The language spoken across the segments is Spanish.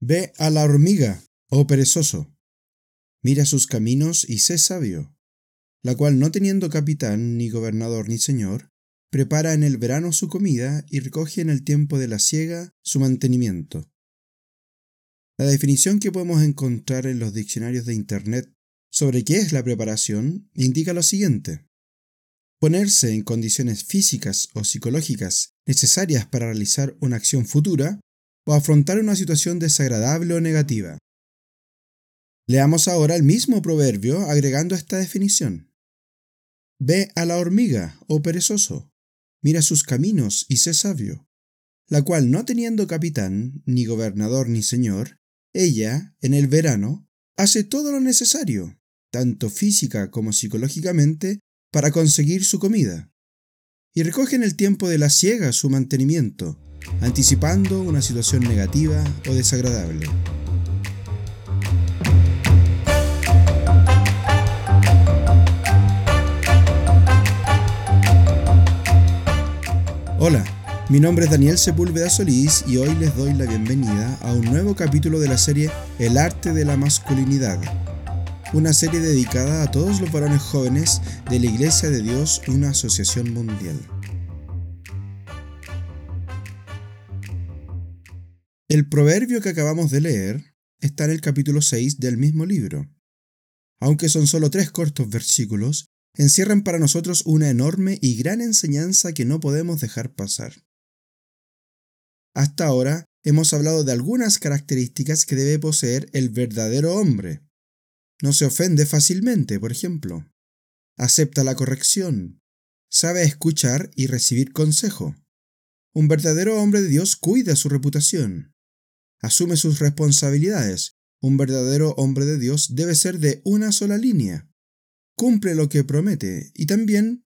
Ve a la hormiga, oh perezoso. Mira sus caminos y sé sabio, la cual no teniendo capitán, ni gobernador, ni señor, prepara en el verano su comida y recoge en el tiempo de la siega su mantenimiento. La definición que podemos encontrar en los diccionarios de Internet sobre qué es la preparación indica lo siguiente. Ponerse en condiciones físicas o psicológicas necesarias para realizar una acción futura o afrontar una situación desagradable o negativa. Leamos ahora el mismo proverbio agregando esta definición. Ve a la hormiga, oh perezoso, mira sus caminos y sé sabio, la cual no teniendo capitán, ni gobernador, ni señor, ella, en el verano, hace todo lo necesario, tanto física como psicológicamente, para conseguir su comida, y recoge en el tiempo de la siega su mantenimiento, anticipando una situación negativa o desagradable. Hola, mi nombre es Daniel Sepúlveda Solís y hoy les doy la bienvenida a un nuevo capítulo de la serie El arte de la masculinidad, una serie dedicada a todos los varones jóvenes de la Iglesia de Dios, una asociación mundial. El proverbio que acabamos de leer está en el capítulo 6 del mismo libro. Aunque son solo tres cortos versículos, encierran para nosotros una enorme y gran enseñanza que no podemos dejar pasar. Hasta ahora hemos hablado de algunas características que debe poseer el verdadero hombre. No se ofende fácilmente, por ejemplo. Acepta la corrección. Sabe escuchar y recibir consejo. Un verdadero hombre de Dios cuida su reputación. Asume sus responsabilidades. Un verdadero hombre de Dios debe ser de una sola línea cumple lo que promete y también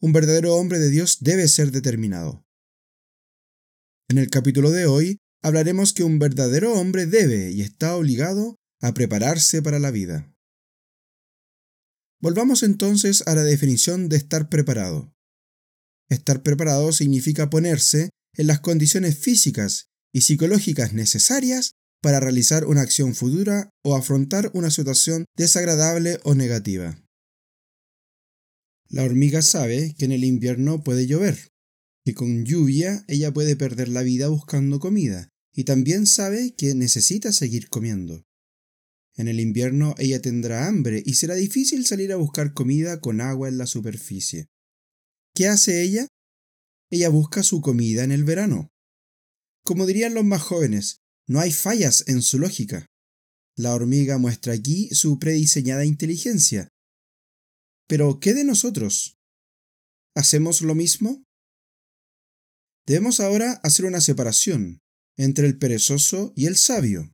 un verdadero hombre de Dios debe ser determinado. En el capítulo de hoy hablaremos que un verdadero hombre debe y está obligado a prepararse para la vida. Volvamos entonces a la definición de estar preparado. Estar preparado significa ponerse en las condiciones físicas y psicológicas necesarias para realizar una acción futura o afrontar una situación desagradable o negativa. La hormiga sabe que en el invierno puede llover, que con lluvia ella puede perder la vida buscando comida, y también sabe que necesita seguir comiendo. En el invierno ella tendrá hambre y será difícil salir a buscar comida con agua en la superficie. ¿Qué hace ella? Ella busca su comida en el verano. Como dirían los más jóvenes, no hay fallas en su lógica. La hormiga muestra aquí su prediseñada inteligencia, pero, ¿qué de nosotros? ¿Hacemos lo mismo? Debemos ahora hacer una separación entre el perezoso y el sabio.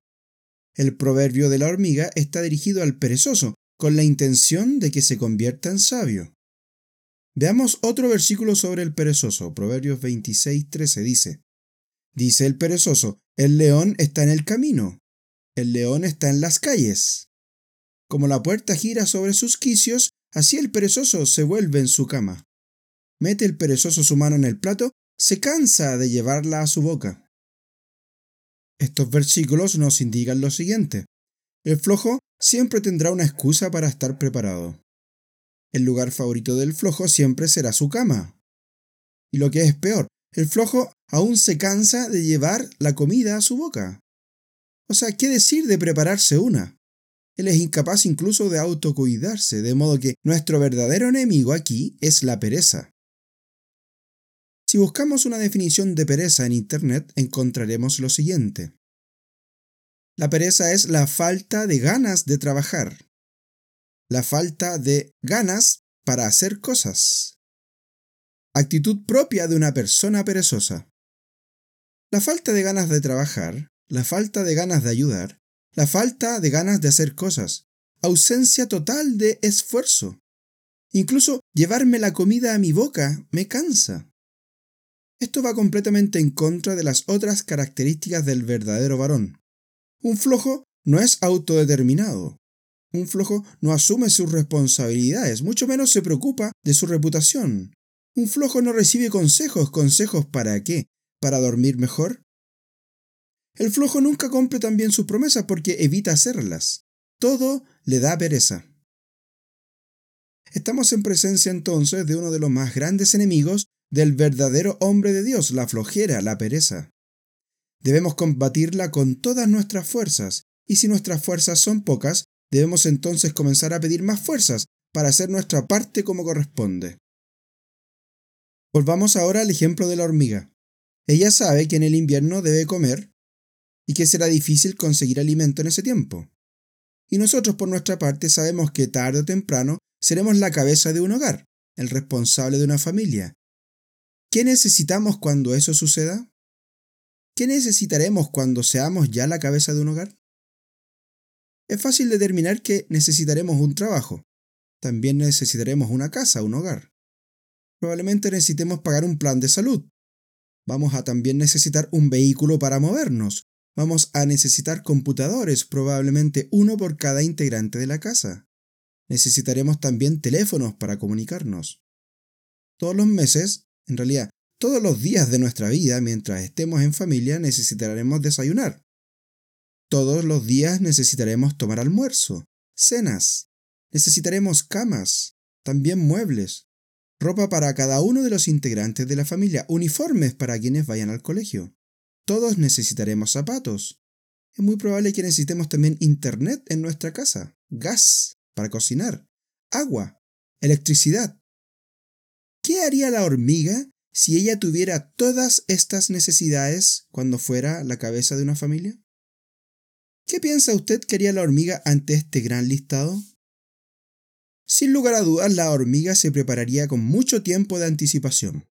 El proverbio de la hormiga está dirigido al perezoso, con la intención de que se convierta en sabio. Veamos otro versículo sobre el perezoso. Proverbios 26:13 dice, Dice el perezoso, el león está en el camino, el león está en las calles. Como la puerta gira sobre sus quicios, Así el perezoso se vuelve en su cama. Mete el perezoso su mano en el plato, se cansa de llevarla a su boca. Estos versículos nos indican lo siguiente. El flojo siempre tendrá una excusa para estar preparado. El lugar favorito del flojo siempre será su cama. Y lo que es peor, el flojo aún se cansa de llevar la comida a su boca. O sea, ¿qué decir de prepararse una? Él es incapaz incluso de autocuidarse, de modo que nuestro verdadero enemigo aquí es la pereza. Si buscamos una definición de pereza en Internet, encontraremos lo siguiente. La pereza es la falta de ganas de trabajar, la falta de ganas para hacer cosas. Actitud propia de una persona perezosa. La falta de ganas de trabajar, la falta de ganas de ayudar, la falta de ganas de hacer cosas, ausencia total de esfuerzo. Incluso llevarme la comida a mi boca me cansa. Esto va completamente en contra de las otras características del verdadero varón. Un flojo no es autodeterminado. Un flojo no asume sus responsabilidades, mucho menos se preocupa de su reputación. Un flojo no recibe consejos. ¿Consejos para qué? ¿Para dormir mejor? El flojo nunca cumple también sus promesas porque evita hacerlas. Todo le da pereza. Estamos en presencia entonces de uno de los más grandes enemigos del verdadero hombre de Dios, la flojera, la pereza. Debemos combatirla con todas nuestras fuerzas, y si nuestras fuerzas son pocas, debemos entonces comenzar a pedir más fuerzas para hacer nuestra parte como corresponde. Volvamos ahora al ejemplo de la hormiga. Ella sabe que en el invierno debe comer y que será difícil conseguir alimento en ese tiempo. Y nosotros por nuestra parte sabemos que tarde o temprano seremos la cabeza de un hogar, el responsable de una familia. ¿Qué necesitamos cuando eso suceda? ¿Qué necesitaremos cuando seamos ya la cabeza de un hogar? Es fácil determinar que necesitaremos un trabajo. También necesitaremos una casa, un hogar. Probablemente necesitemos pagar un plan de salud. Vamos a también necesitar un vehículo para movernos, Vamos a necesitar computadores, probablemente uno por cada integrante de la casa. Necesitaremos también teléfonos para comunicarnos. Todos los meses, en realidad, todos los días de nuestra vida, mientras estemos en familia, necesitaremos desayunar. Todos los días necesitaremos tomar almuerzo, cenas. Necesitaremos camas, también muebles, ropa para cada uno de los integrantes de la familia, uniformes para quienes vayan al colegio. Todos necesitaremos zapatos. Es muy probable que necesitemos también internet en nuestra casa, gas para cocinar, agua, electricidad. ¿Qué haría la hormiga si ella tuviera todas estas necesidades cuando fuera la cabeza de una familia? ¿Qué piensa usted que haría la hormiga ante este gran listado? Sin lugar a dudas, la hormiga se prepararía con mucho tiempo de anticipación.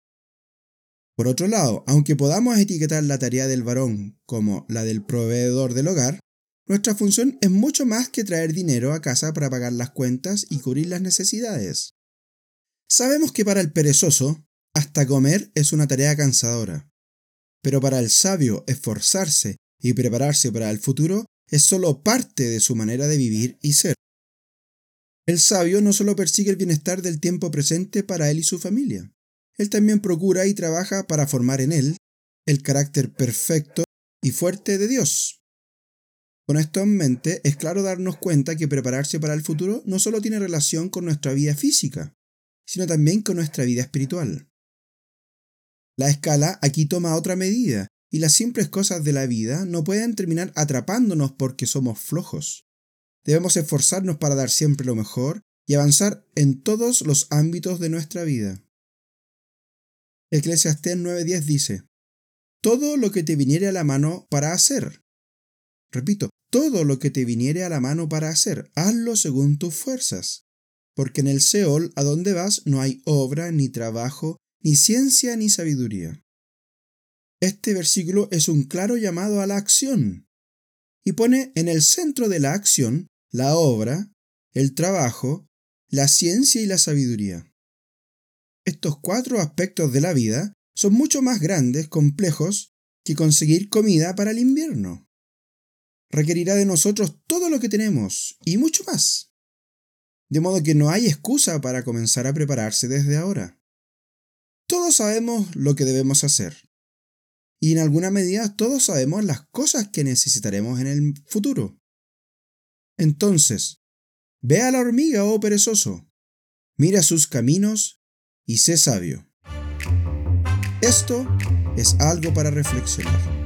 Por otro lado, aunque podamos etiquetar la tarea del varón como la del proveedor del hogar, nuestra función es mucho más que traer dinero a casa para pagar las cuentas y cubrir las necesidades. Sabemos que para el perezoso, hasta comer es una tarea cansadora, pero para el sabio esforzarse y prepararse para el futuro es solo parte de su manera de vivir y ser. El sabio no solo persigue el bienestar del tiempo presente para él y su familia, él también procura y trabaja para formar en él el carácter perfecto y fuerte de Dios. Con esto en mente, es claro darnos cuenta que prepararse para el futuro no solo tiene relación con nuestra vida física, sino también con nuestra vida espiritual. La escala aquí toma otra medida, y las simples cosas de la vida no pueden terminar atrapándonos porque somos flojos. Debemos esforzarnos para dar siempre lo mejor y avanzar en todos los ámbitos de nuestra vida. Eclesiastés 9:10 dice, Todo lo que te viniere a la mano para hacer. Repito, todo lo que te viniere a la mano para hacer, hazlo según tus fuerzas. Porque en el Seol, a donde vas, no hay obra, ni trabajo, ni ciencia, ni sabiduría. Este versículo es un claro llamado a la acción y pone en el centro de la acción la obra, el trabajo, la ciencia y la sabiduría. Estos cuatro aspectos de la vida son mucho más grandes, complejos, que conseguir comida para el invierno. Requerirá de nosotros todo lo que tenemos y mucho más. De modo que no hay excusa para comenzar a prepararse desde ahora. Todos sabemos lo que debemos hacer. Y en alguna medida todos sabemos las cosas que necesitaremos en el futuro. Entonces, ve a la hormiga, oh perezoso. Mira sus caminos y sé sabio. Esto es algo para reflexionar.